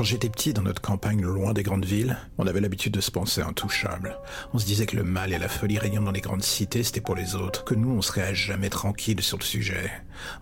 Quand j'étais petit dans notre campagne loin des grandes villes, on avait l'habitude de se penser intouchable. On se disait que le mal et la folie régnant dans les grandes cités, c'était pour les autres, que nous, on serait à jamais tranquille sur le sujet.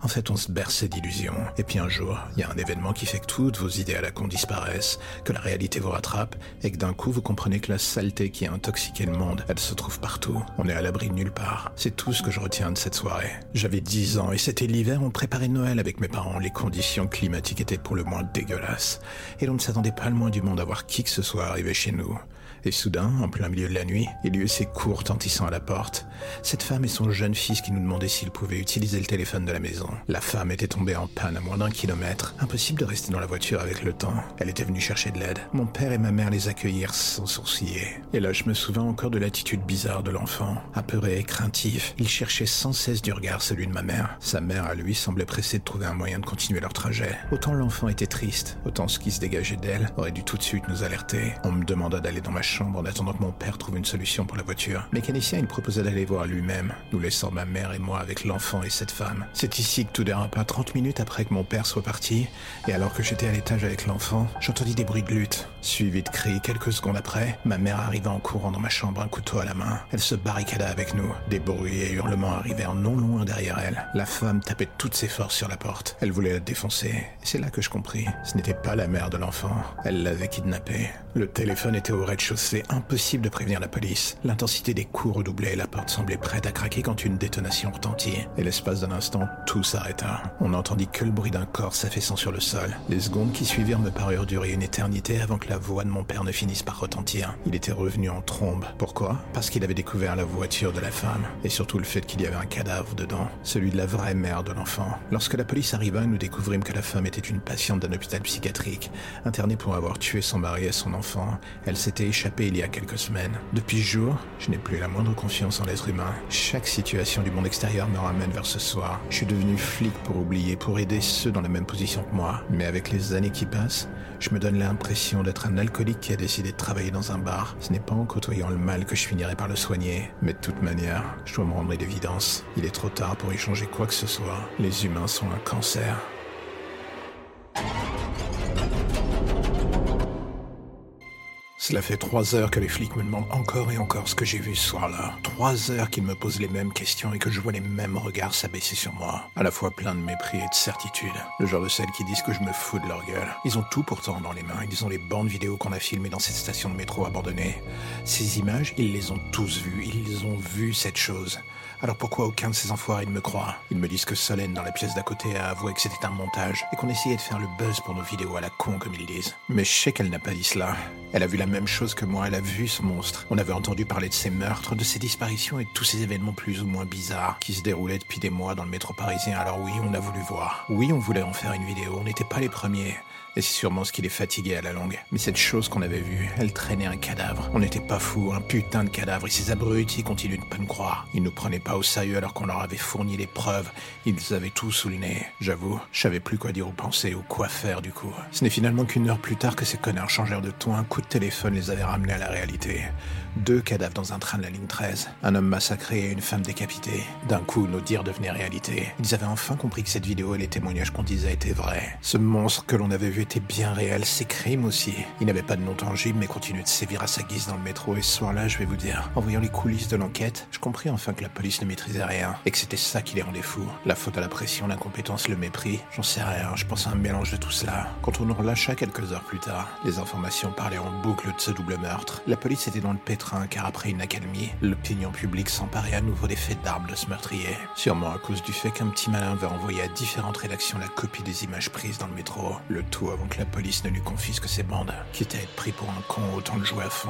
En fait, on se berçait d'illusions. Et puis un jour, il y a un événement qui fait que toutes vos idées à la con disparaissent, que la réalité vous rattrape, et que d'un coup, vous comprenez que la saleté qui a intoxiqué le monde, elle se trouve partout. On est à l'abri de nulle part. C'est tout ce que je retiens de cette soirée. J'avais 10 ans et c'était l'hiver, on préparait Noël avec mes parents. Les conditions climatiques étaient pour le moins dégueulasses. On ne s'attendait pas le moins du monde à voir qui que ce soit arriver chez nous. Et soudain, en plein milieu de la nuit, il y eut ces coups retentissant à la porte. Cette femme et son jeune fils qui nous demandaient s'ils pouvaient utiliser le téléphone de la maison. La femme était tombée en panne à moins d'un kilomètre. Impossible de rester dans la voiture avec le temps. Elle était venue chercher de l'aide. Mon père et ma mère les accueillirent sans sourciller. Et là, je me souviens encore de l'attitude bizarre de l'enfant. Apeuré et craintif, il cherchait sans cesse du regard celui de ma mère. Sa mère, à lui, semblait pressée de trouver un moyen de continuer leur trajet. Autant l'enfant était triste, autant ce qui se dégageait d'elle aurait dû tout de suite nous alerter. On me demanda d'aller dans ma chambre en attendant que mon père trouve une solution pour la voiture. Mécanicien, il proposa d'aller voir lui-même, nous laissant ma mère et moi avec l'enfant et cette femme. C'est ici que tout dérapa 30 minutes après que mon père soit parti, et alors que j'étais à l'étage avec l'enfant, j'entendis des bruits de lutte, suivis de cris. Quelques secondes après, ma mère arriva en courant dans ma chambre, un couteau à la main. Elle se barricada avec nous. Des bruits et hurlements arrivèrent non loin derrière elle. La femme tapait toutes ses forces sur la porte. Elle voulait la défoncer. C'est là que je compris. Ce n'était pas la mère de l'enfant. Elle l'avait kidnappé. Le téléphone était au rez-de-chaussée. Impossible de prévenir la police. L'intensité des coups redoublait la porte semblait prête à craquer quand une détonation retentit. Et l'espace d'un instant, tout s'arrêta. On n'entendit que le bruit d'un corps s'affaissant sur le sol. Les secondes qui suivirent me parurent durer une éternité avant que la voix de mon père ne finisse par retentir. Il était revenu en trombe. Pourquoi? Parce qu'il avait découvert la voiture de la femme. Et surtout le fait qu'il y avait un cadavre dedans. Celui de la vraie mère de l'enfant. Lorsque la police arriva, nous découvrîmes que la femme était une patiente d'un hôpital psychiatrique, internée pour avoir tué son mari et son enfant. Elle s'était échappée il y a quelques semaines. Depuis ce jour, je n'ai plus la moindre confiance en l'être humain. Chaque situation du monde extérieur me ramène vers ce soir. Je suis devenu flic pour oublier, pour aider ceux dans la même position que moi. Mais avec les années qui passent, je me donne l'impression d'être un alcoolique qui a décidé de travailler dans un bar. Ce n'est pas en côtoyant le mal que je finirai par le soigner. Mais de toute manière, je dois me rendre à l'évidence. Il est trop tard pour y changer quoi que ce soit. Les humains sont un cancer. Cela fait trois heures que les flics me demandent encore et encore ce que j'ai vu ce soir-là. Trois heures qu'ils me posent les mêmes questions et que je vois les mêmes regards s'abaisser sur moi. À la fois plein de mépris et de certitude. Le genre de celles qui disent que je me fous de leur gueule. Ils ont tout pourtant dans les mains. Ils ont les bandes vidéo qu'on a filmées dans cette station de métro abandonnée. Ces images, ils les ont tous vues. Ils ont vu cette chose. Alors pourquoi aucun de ces enfoirés ne me croit? Ils me disent que Solène dans la pièce d'à côté a avoué que c'était un montage et qu'on essayait de faire le buzz pour nos vidéos à la con comme ils disent. Mais je sais qu'elle n'a pas dit cela. Elle a vu la même chose que moi, elle a vu ce monstre. On avait entendu parler de ces meurtres, de ces disparitions et de tous ces événements plus ou moins bizarres qui se déroulaient depuis des mois dans le métro parisien. Alors oui, on a voulu voir. Oui, on voulait en faire une vidéo, on n'était pas les premiers. Et c'est sûrement ce qui les fatiguait à la longue. Mais cette chose qu'on avait vue, elle traînait un cadavre. On n'était pas fous, un putain de cadavre. Et ces abrutis continuent de pas nous croire. Ils nous prenaient pas au sérieux alors qu'on leur avait fourni les preuves. Ils avaient tout sous le nez. J'avoue, je savais plus quoi dire ou penser ou quoi faire du coup. Ce n'est finalement qu'une heure plus tard que ces connards changèrent de ton. Un coup de téléphone les avait ramenés à la réalité. Deux cadavres dans un train de la ligne 13. Un homme massacré et une femme décapitée. D'un coup, nos dires devenaient réalité. Ils avaient enfin compris que cette vidéo et les témoignages qu'on disait étaient vrais. Ce monstre que l'on avait vu était bien réel, ses crimes aussi. Il n'avait pas de nom tangible mais continuait de sévir à sa guise dans le métro et ce soir-là, je vais vous dire, en voyant les coulisses de l'enquête, je compris enfin que la police ne maîtrisait rien et que c'était ça qui les rendait fous. La faute à la pression, l'incompétence, le mépris, j'en sais rien, je pense à un mélange de tout cela. Quand on nous relâcha quelques heures plus tard, les informations parlaient en boucle de ce double meurtre. La police était dans le pétrin car après une accalmie, l'opinion publique s'emparait à nouveau des faits d'armes de ce meurtrier. Sûrement à cause du fait qu'un petit malin avait envoyé à différentes rédactions la copie des images prises dans le métro. Le tout avant que la police ne lui confisque ses bandes. Quitte à être pris pour un con, autant le jouer à fond.